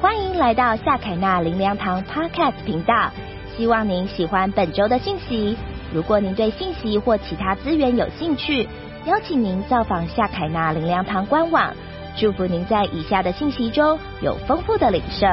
欢迎来到夏凯纳林良堂 Podcast 频道，希望您喜欢本周的信息。如果您对信息或其他资源有兴趣，邀请您造访夏凯纳林良堂官网。祝福您在以下的信息中有丰富的领受。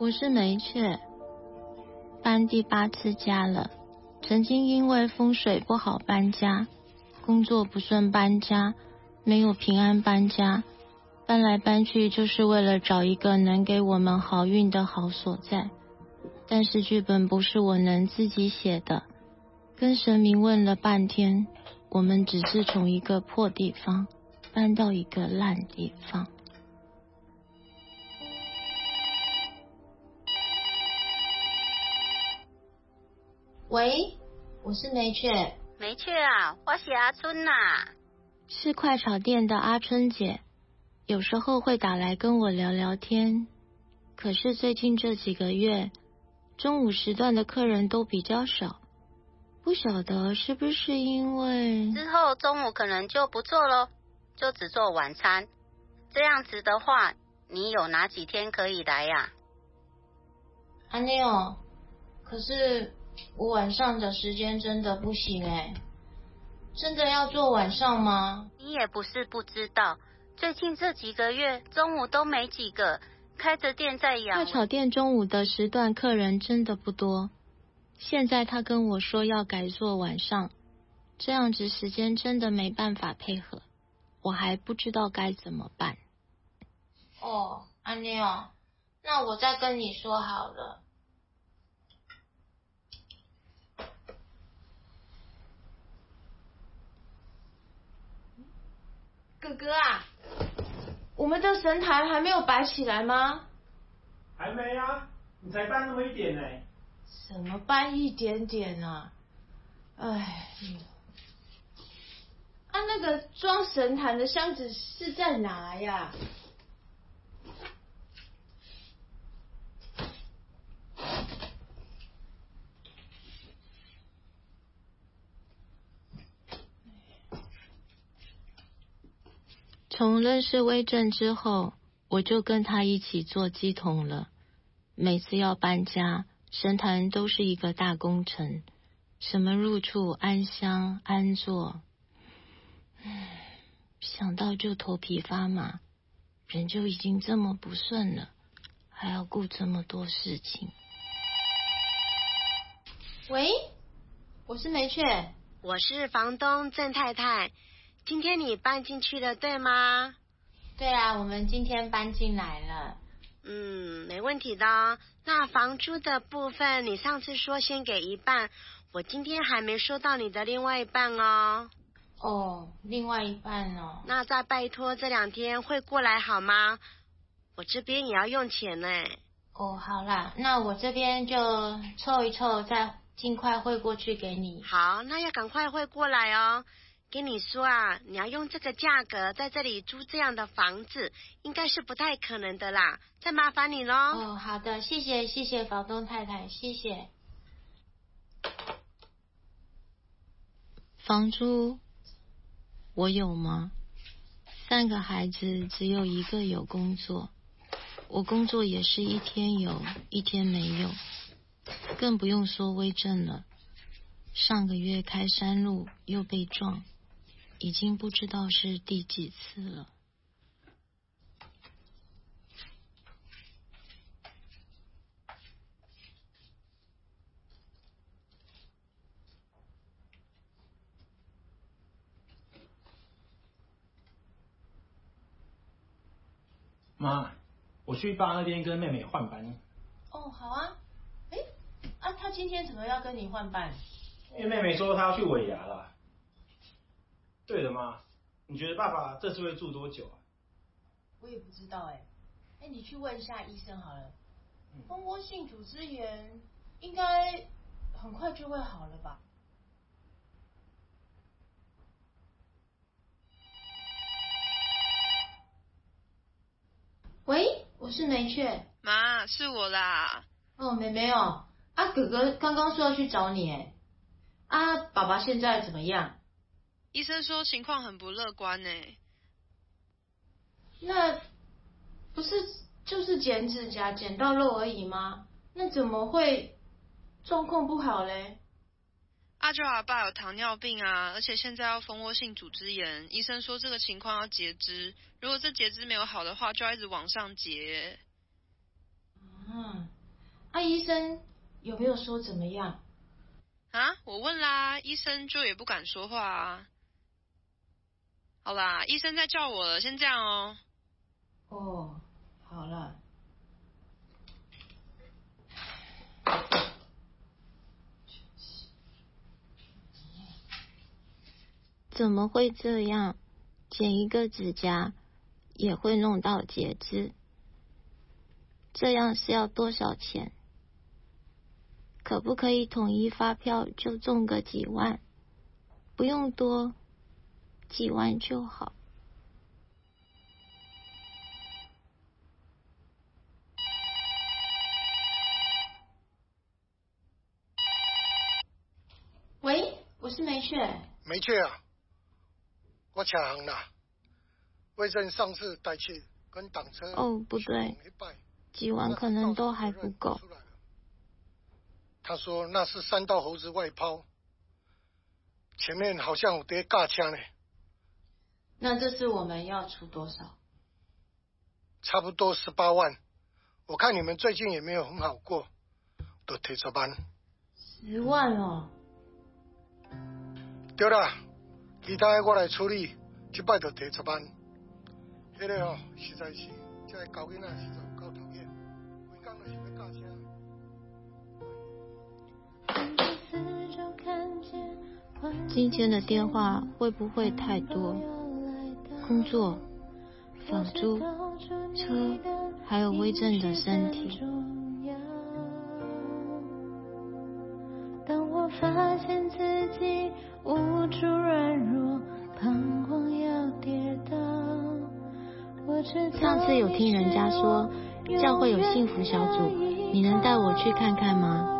我是梅雀，搬第八次家了。曾经因为风水不好搬家，工作不顺搬家，没有平安搬家，搬来搬去就是为了找一个能给我们好运的好所在。但是剧本不是我能自己写的，跟神明问了半天，我们只是从一个破地方搬到一个烂地方。喂，我是梅雀。梅雀啊，我是阿春呐。是快炒店的阿春姐，有时候会打来跟我聊聊天。可是最近这几个月，中午时段的客人都比较少，不晓得是不是因为之后中午可能就不做喽，就只做晚餐。这样子的话，你有哪几天可以来呀？阿妞，可是。我晚上的时间真的不行哎，真的要做晚上吗？你也不是不知道，最近这几个月中午都没几个开着店在养。快炒店中午的时段客人真的不多，现在他跟我说要改做晚上，这样子时间真的没办法配合，我还不知道该怎么办。哦，安妮哦，那我再跟你说好了。哥哥啊，我们的神坛还没有摆起来吗？还没啊，你才搬那么一点呢。什么搬一点点啊？哎，啊，那个装神坛的箱子是在哪呀？从认识威震之后，我就跟他一起做鸡桶了。每次要搬家，神坛都是一个大工程，什么入处、安香、安坐，想到就头皮发麻。人就已经这么不顺了，还要顾这么多事情。喂，我是梅雀，我是房东郑太太。今天你搬进去了，对吗？对啊，我们今天搬进来了。嗯，没问题的。那房租的部分，你上次说先给一半，我今天还没收到你的另外一半哦。哦，另外一半哦。那再拜托这两天会过来好吗？我这边也要用钱呢。哦，好啦，那我这边就凑一凑，再尽快汇过去给你。好，那要赶快汇过来哦。跟你说啊，你要用这个价格在这里租这样的房子，应该是不太可能的啦。再麻烦你喽。哦，好的，谢谢谢谢房东太太，谢谢。房租我有吗？三个孩子只有一个有工作，我工作也是一天有，一天没有，更不用说微正了。上个月开山路又被撞。已经不知道是第几次了。妈，我去爸那边跟妹妹换班。哦，好啊。哎，啊，他今天怎么要跟你换班？因为妹妹说她要去尾牙了。对了，吗，你觉得爸爸这次会住多久啊？我也不知道哎。哎，你去问一下医生好了。蜂窝性组织炎应该很快就会好了吧？喂，我是梅雀。妈，是我啦。哦，妹妹哦，啊，哥哥刚刚说要去找你哎。啊，爸爸现在怎么样？医生说情况很不乐观呢。那不是就是剪指甲剪到肉而已吗？那怎么会状况不好嘞？阿舅阿爸有糖尿病啊，而且现在要蜂窝性组织炎，医生说这个情况要截肢，如果这截肢没有好的话，就要一直往上截。嗯，啊，医生有没有说怎么样？啊，我问啦，医生就也不敢说话啊。好啦，医生在叫我了，先这样哦。哦，好了。怎么会这样？剪一个指甲也会弄到截肢，这样是要多少钱？可不可以统一发票就中个几万？不用多，几万就好。喂，我是梅雀。梅雀啊。我抢行了，卫生上次带去跟挡车哦，不对，几万可能都还不够。他说那是三道猴子外抛，前面好像有叠架枪呢。那这次我们要出多少？差不多十八万。我看你们最近也没有很好过，都提出班。十万哦。对了。其他我来处理，即摆就提十班。迄个哦，实在是，这个高囡仔实在有够讨厌，规工就是要教车。今天的电话会不会太多？工作、房租、车，还有微震的身体。当我发现自己。无助软弱，彷徨要跌倒。上次有听人家说教会有幸福小组，你能带我去看看吗？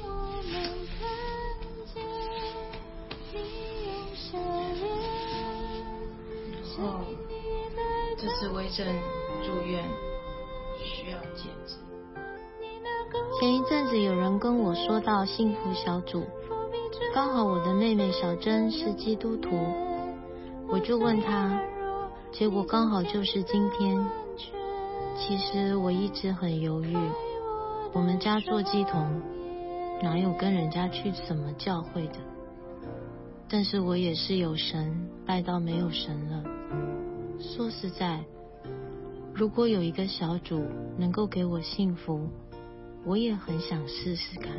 这次微正住院需要剪纸。前一阵子有人跟我说到幸福小组，刚好我的妹妹小珍是基督徒，我就问她。结果刚好就是今天。其实我一直很犹豫。我们家做鸡童，哪有跟人家去什么教会的？但是我也是有神，拜到没有神了。说实在，如果有一个小组能够给我幸福，我也很想试试看。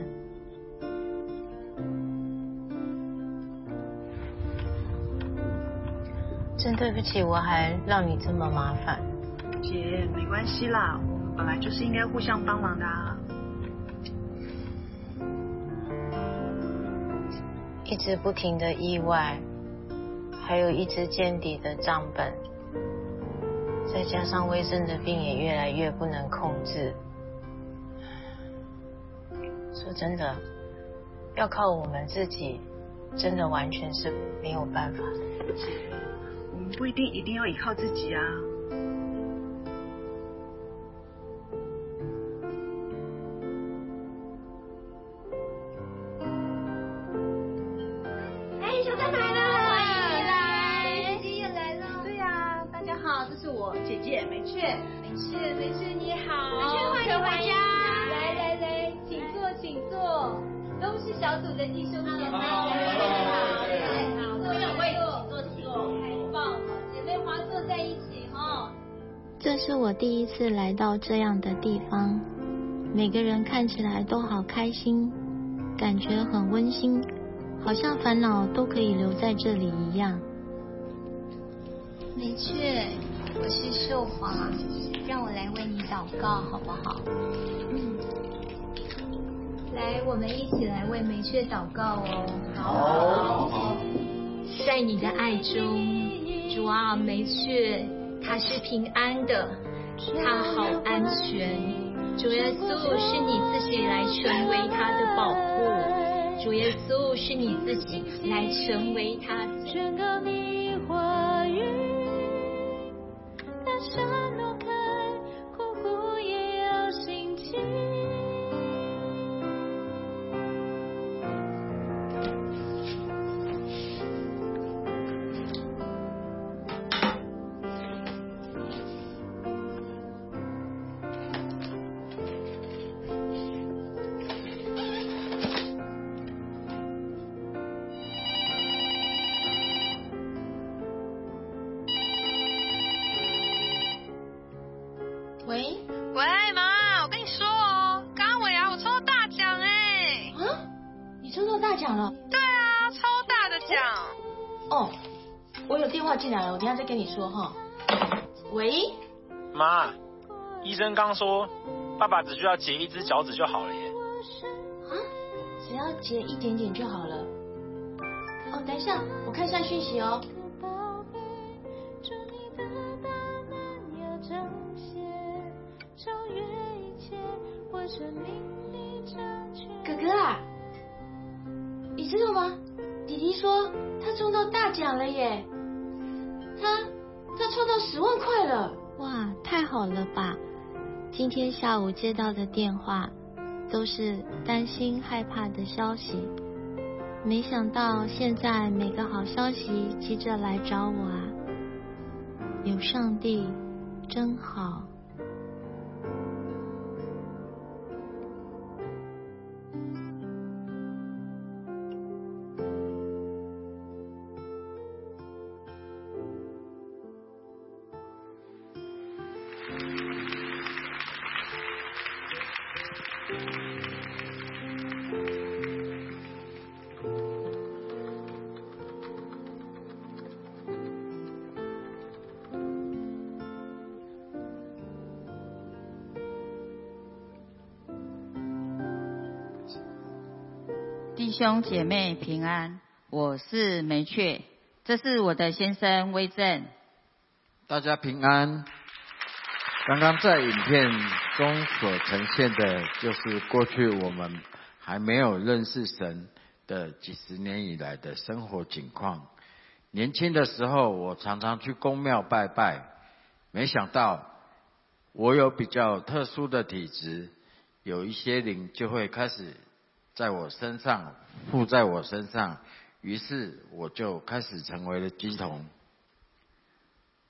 真对不起，我还让你这么麻烦。姐，没关系啦，我们本来就是应该互相帮忙的啊。一直不停的意外，还有一直见底的账本，再加上威生的病也越来越不能控制。说真的，要靠我们自己，真的完全是没有办法。我们不一定一定要依靠自己啊。第一次来到这样的地方，每个人看起来都好开心，感觉很温馨，好像烦恼都可以留在这里一样。梅雀，我是秀华，让我来为你祷告好不好？嗯，来，我们一起来为梅雀祷告哦。好。在你的爱中，主啊，梅雀它是平安的，他好安全。主耶稣是你自己来成为他的保护，主耶稣是你自己来成为他的。我有电话进来了，我等下再跟你说哈。喂，妈，医生刚说，爸爸只需要截一只脚趾就好了耶。啊，只要截一点点就好了。哦，等一下，我看一下讯息哦。哥哥啊，你知道吗？弟弟说他中到大奖了耶，他他抽到十万块了。哇，太好了吧！今天下午接到的电话都是担心害怕的消息，没想到现在每个好消息急着来找我啊！有上帝真好。兄姐妹平安，我是梅雀，这是我的先生威正。大家平安。刚刚在影片中所呈现的，就是过去我们还没有认识神的几十年以来的生活景况。年轻的时候，我常常去公庙拜拜，没想到我有比较特殊的体质，有一些灵就会开始在我身上附在我身上，于是我就开始成为了鸡童。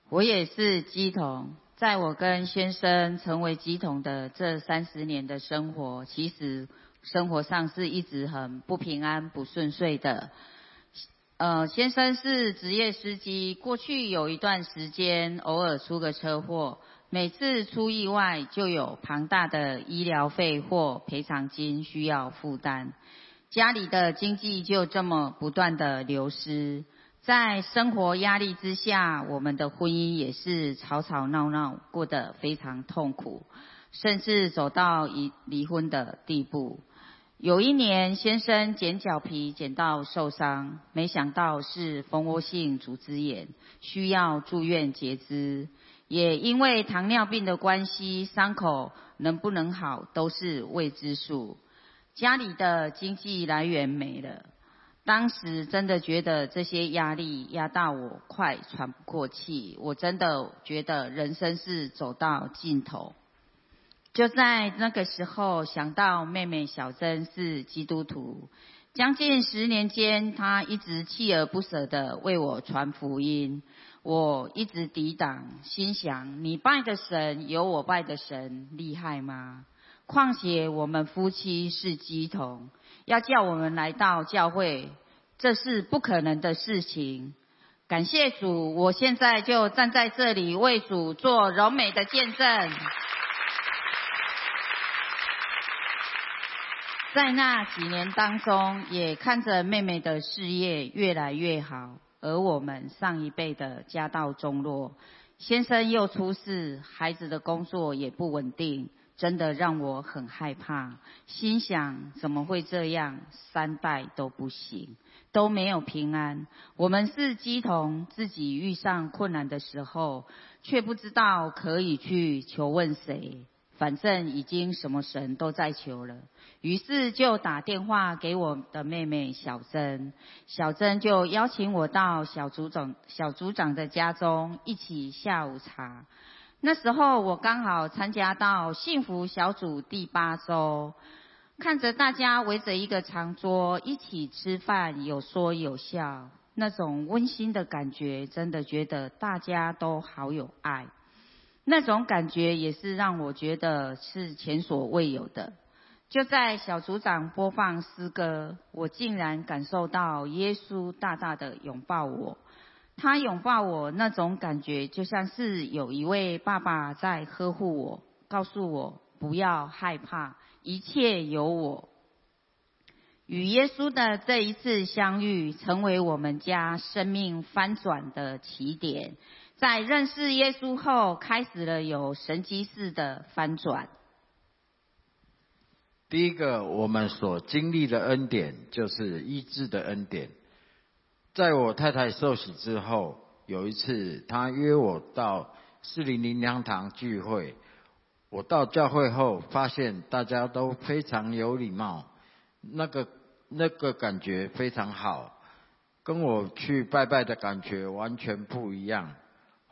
我也是鸡童，在我跟先生成为鸡童的这三十年的生活，其实生活上是一直很不平安、不顺遂的。呃，先生是职业司机，过去有一段时间偶尔出个车祸，每次出意外就有庞大的医疗费或赔偿金需要负担，家里的经济就这么不断的流失。在生活压力之下，我们的婚姻也是吵吵闹闹，过得非常痛苦，甚至走到离离婚的地步。有一年，先生剪脚皮剪到受伤，没想到是蜂窝性组织炎，需要住院截肢。也因为糖尿病的关系，伤口能不能好都是未知数。家里的经济来源没了。当时真的觉得这些压力压到我快喘不过气，我真的觉得人生是走到尽头。就在那个时候，想到妹妹小珍是基督徒，将近十年间，她一直锲而不舍的为我传福音，我一直抵挡，心想你拜的神有我拜的神厉害吗？况且我们夫妻是基同。要叫我们来到教会，这是不可能的事情。感谢主，我现在就站在这里为主做柔美的见证。在那几年当中，也看着妹妹的事业越来越好，而我们上一辈的家道中落，先生又出事，孩子的工作也不稳定。真的让我很害怕，心想怎么会这样？三代都不行，都没有平安。我们是鸡同，自己遇上困难的时候，却不知道可以去求问谁。反正已经什么神都在求了，于是就打电话给我的妹妹小珍，小珍就邀请我到小组长小组长的家中一起下午茶。那时候我刚好参加到幸福小组第八周，看着大家围着一个长桌一起吃饭，有说有笑，那种温馨的感觉，真的觉得大家都好有爱。那种感觉也是让我觉得是前所未有的。就在小组长播放诗歌，我竟然感受到耶稣大大的拥抱我。他拥抱我那种感觉，就像是有一位爸爸在呵护我，告诉我不要害怕，一切有我。与耶稣的这一次相遇，成为我们家生命翻转的起点。在认识耶稣后，开始了有神迹式的翻转。第一个，我们所经历的恩典，就是医治的恩典。在我太太受洗之后，有一次她约我到四零零粮堂聚会。我到教会后，发现大家都非常有礼貌，那个那个感觉非常好，跟我去拜拜的感觉完全不一样。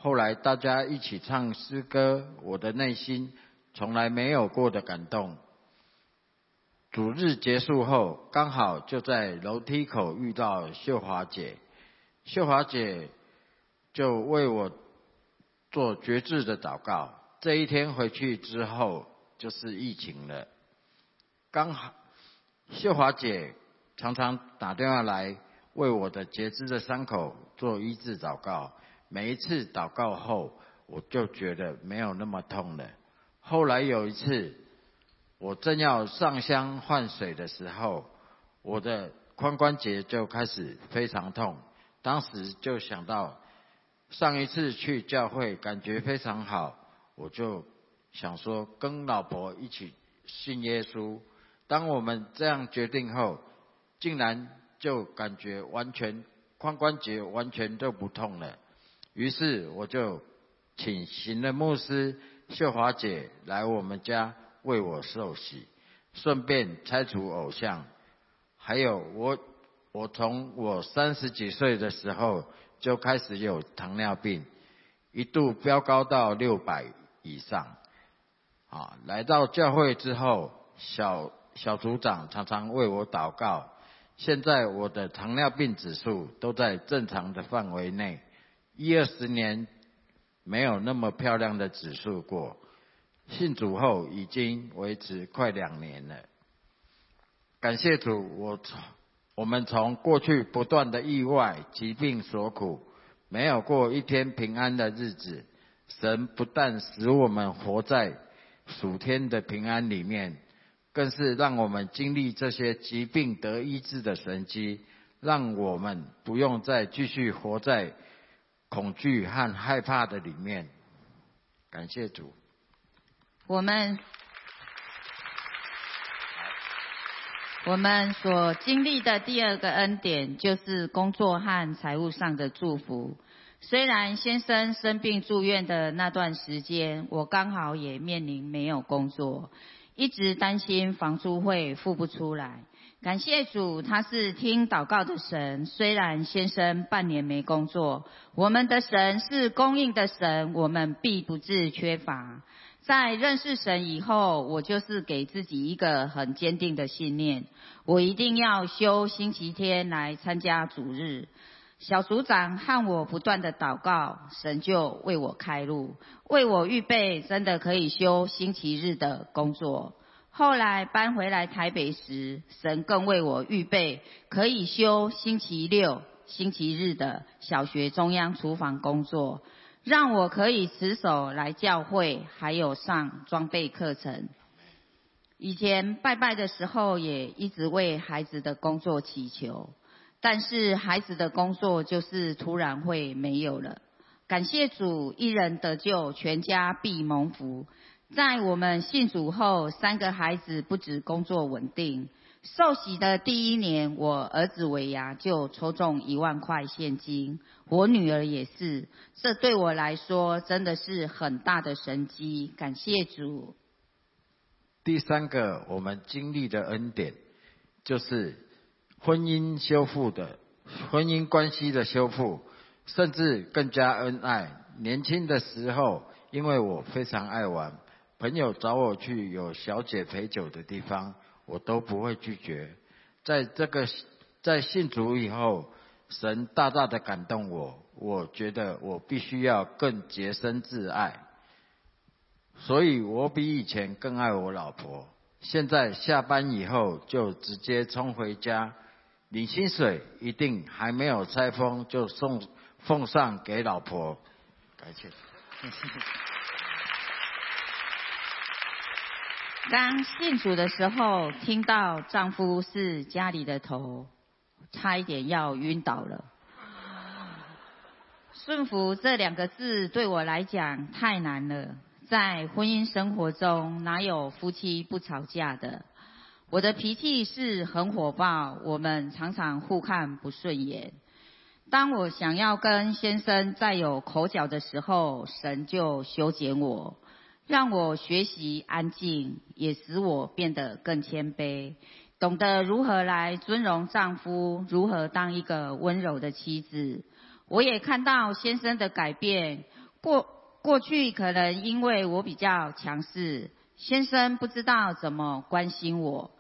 后来大家一起唱诗歌，我的内心从来没有过的感动。主日结束后，刚好就在楼梯口遇到秀华姐，秀华姐就为我做绝志的祷告。这一天回去之后，就是疫情了。刚好秀华姐常常打电话来为我的截肢的伤口做医治祷告，每一次祷告后，我就觉得没有那么痛了。后来有一次。我正要上香换水的时候，我的髋关节就开始非常痛。当时就想到上一次去教会感觉非常好，我就想说跟老婆一起信耶稣。当我们这样决定后，竟然就感觉完全髋关节完全都不痛了。于是我就请行了牧师秀华姐来我们家。为我受洗，顺便拆除偶像。还有我，我从我三十几岁的时候就开始有糖尿病，一度飙高到六百以上。啊，来到教会之后，小小组长常常为我祷告。现在我的糖尿病指数都在正常的范围内，一二十年没有那么漂亮的指数过。信主后已经维持快两年了，感谢主，我从我们从过去不断的意外、疾病所苦，没有过一天平安的日子。神不但使我们活在属天的平安里面，更是让我们经历这些疾病得医治的神迹，让我们不用再继续活在恐惧和害怕的里面。感谢主。我们我们所经历的第二个恩典，就是工作和财务上的祝福。虽然先生生病住院的那段时间，我刚好也面临没有工作，一直担心房租会付不出来。感谢主，他是听祷告的神。虽然先生半年没工作，我们的神是供应的神，我们必不致缺乏。在认识神以后，我就是给自己一个很坚定的信念：我一定要休星期天来参加主日。小组长和我不断的祷告，神就为我开路，为我预备真的可以休星期日的工作。后来搬回来台北时，神更为我预备可以休星期六、星期日的小学中央厨房工作，让我可以持守来教会，还有上装备课程。以前拜拜的时候，也一直为孩子的工作祈求，但是孩子的工作就是突然会没有了。感谢主，一人得救，全家必蒙福。在我们信主后，三个孩子不止工作稳定。受洗的第一年，我儿子尾牙就抽中一万块现金，我女儿也是。这对我来说真的是很大的神机，感谢主。第三个，我们经历的恩典，就是婚姻修复的婚姻关系的修复，甚至更加恩爱。年轻的时候，因为我非常爱玩。朋友找我去有小姐陪酒的地方，我都不会拒绝。在这个在信主以后，神大大的感动我，我觉得我必须要更洁身自爱，所以我比以前更爱我老婆。现在下班以后就直接冲回家，领薪水一定还没有拆封就送奉上给老婆。感谢。刚信主的时候，听到丈夫是家里的头，差一点要晕倒了。顺服这两个字对我来讲太难了，在婚姻生活中哪有夫妻不吵架的？我的脾气是很火爆，我们常常互看不顺眼。当我想要跟先生再有口角的时候，神就修剪我。让我学习安静，也使我变得更谦卑，懂得如何来尊荣丈夫，如何当一个温柔的妻子。我也看到先生的改变。过过去可能因为我比较强势，先生不知道怎么关心我，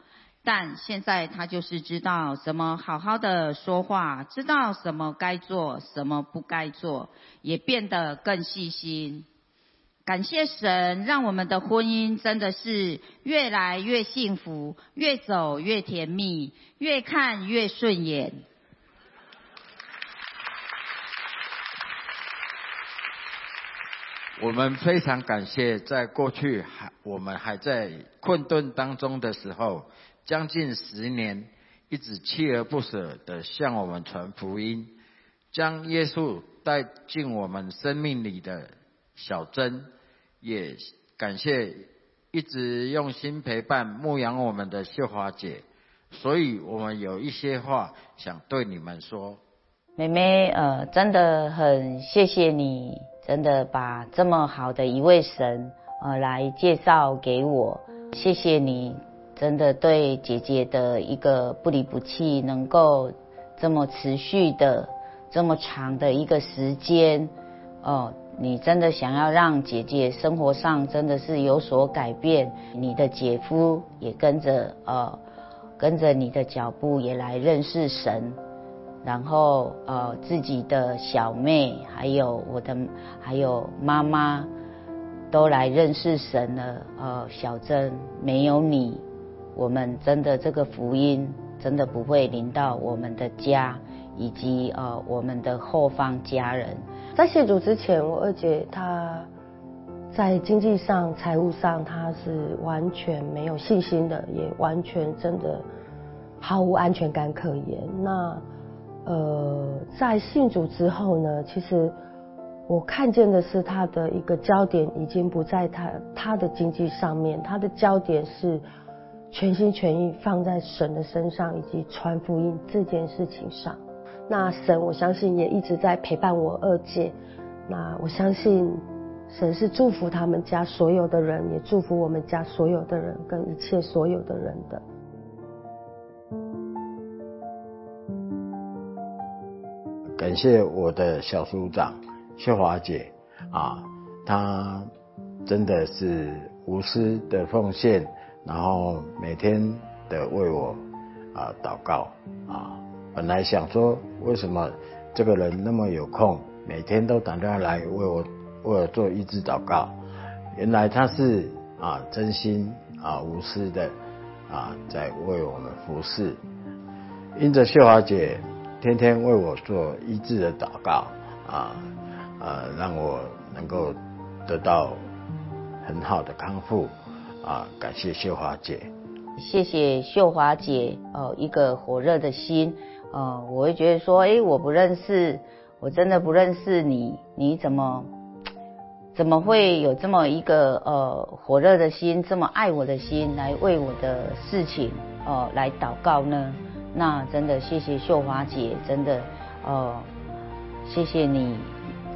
但现在他就是知道怎么好好的说话，知道什么该做，什么不该做，也变得更细心。感谢神，让我们的婚姻真的是越来越幸福，越走越甜蜜，越看越顺眼。我们非常感谢，在过去还我们还在困顿当中的时候，将近十年一直锲而不舍的向我们传福音，将耶稣带进我们生命里的小珍。也感谢一直用心陪伴牧养我们的秀华姐，所以我们有一些话想对你们说。妹妹，呃，真的很谢谢你，真的把这么好的一位神，呃，来介绍给我。谢谢你，真的对姐姐的一个不离不弃，能够这么持续的这么长的一个时间，哦。你真的想要让姐姐生活上真的是有所改变，你的姐夫也跟着呃跟着你的脚步也来认识神，然后呃自己的小妹还有我的还有妈妈都来认识神了。呃，小珍没有你，我们真的这个福音真的不会临到我们的家以及呃我们的后方家人。在信主之前，我二姐她在经济上、财务上，她是完全没有信心的，也完全真的毫无安全感可言。那呃，在信主之后呢，其实我看见的是她的一个焦点已经不在她她的经济上面，她的焦点是全心全意放在神的身上以及传福音这件事情上。那神，我相信也一直在陪伴我二姐。那我相信神是祝福他们家所有的人，也祝福我们家所有的人跟一切所有的人的。感谢我的小组长秀华姐啊，她真的是无私的奉献，然后每天的为我啊祷告啊。本来想说，为什么这个人那么有空，每天都打电话来为我为我做医治祷告？原来他是啊真心啊无私的啊在为我们服侍。因着秀华姐。天天为我做医治的祷告啊，呃，让我能够得到很好的康复啊！感谢秀华姐，谢谢秀华姐哦，一个火热的心呃，我会觉得说，哎，我不认识，我真的不认识你，你怎么怎么会有这么一个呃火热的心，这么爱我的心来为我的事情呃来祷告呢？那真的谢谢秀华姐，真的，呃，谢谢你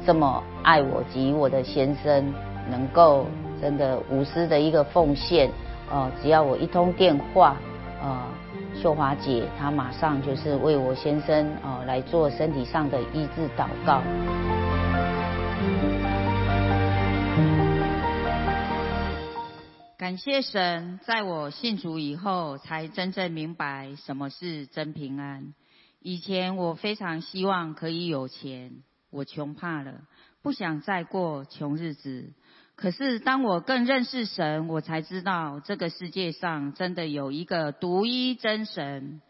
这么爱我及我的先生，能够真的无私的一个奉献，呃，只要我一通电话，呃，秀华姐她马上就是为我先生哦来做身体上的医治祷告。感谢神，在我信主以后，才真正明白什么是真平安。以前我非常希望可以有钱，我穷怕了，不想再过穷日子。可是当我更认识神，我才知道这个世界上真的有一个独一真神。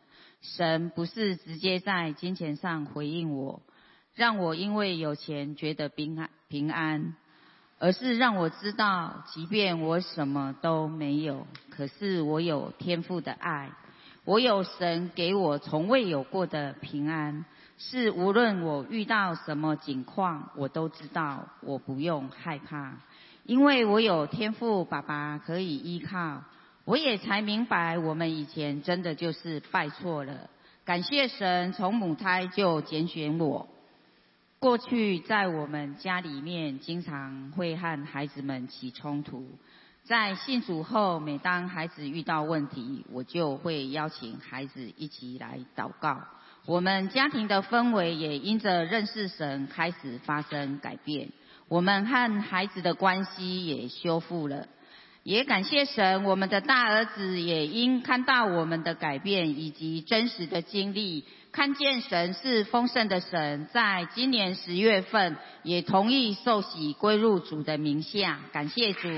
神不是直接在金钱上回应我，让我因为有钱觉得平安平安。而是让我知道，即便我什么都没有，可是我有天赋的爱，我有神给我从未有过的平安，是无论我遇到什么境况，我都知道我不用害怕，因为我有天赋爸爸可以依靠，我也才明白我们以前真的就是拜错了，感谢神从母胎就拣选我。过去在我们家里面，经常会和孩子们起冲突。在信主后，每当孩子遇到问题，我就会邀请孩子一起来祷告。我们家庭的氛围也因着认识神开始发生改变。我们和孩子的关系也修复了。也感谢神，我们的大儿子也因看到我们的改变以及真实的经历，看见神是丰盛的神，在今年十月份也同意受洗归入主的名下。感谢主。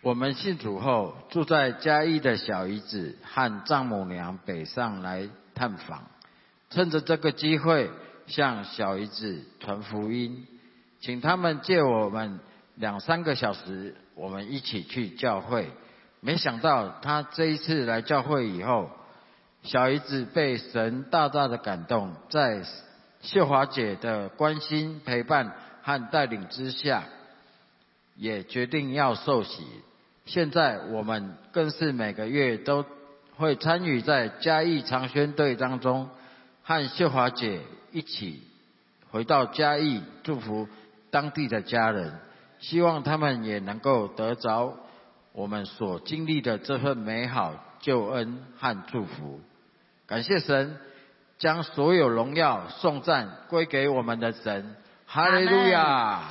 我们信主后，住在嘉义的小姨子和丈母娘北上来探访，趁着这个机会。向小姨子传福音，请他们借我们两三个小时，我们一起去教会。没想到他这一次来教会以后，小姨子被神大大的感动，在秀华姐的关心、陪伴和带领之下，也决定要受洗。现在我们更是每个月都会参与在嘉义长宣队当中，和秀华姐。一起回到嘉义，祝福当地的家人，希望他们也能够得着我们所经历的这份美好救恩和祝福。感谢神，将所有荣耀颂赞归给我们的神。哈利路亚。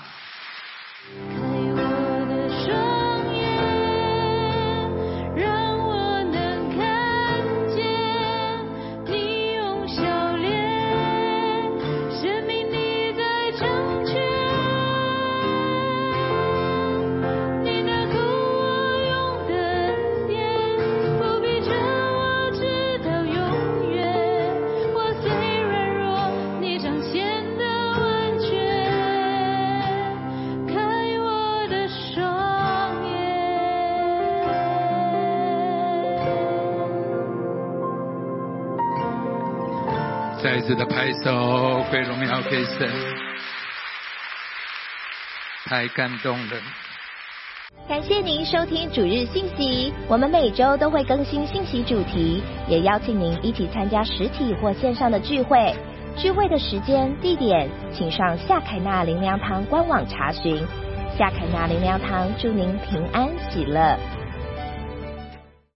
再次的拍手，归荣耀给神，太感动了。感谢您收听主日信息，我们每周都会更新信息主题，也邀请您一起参加实体或线上的聚会。聚会的时间、地点，请上夏凯纳灵粮堂官网查询。夏凯纳灵粮堂祝您平安喜乐。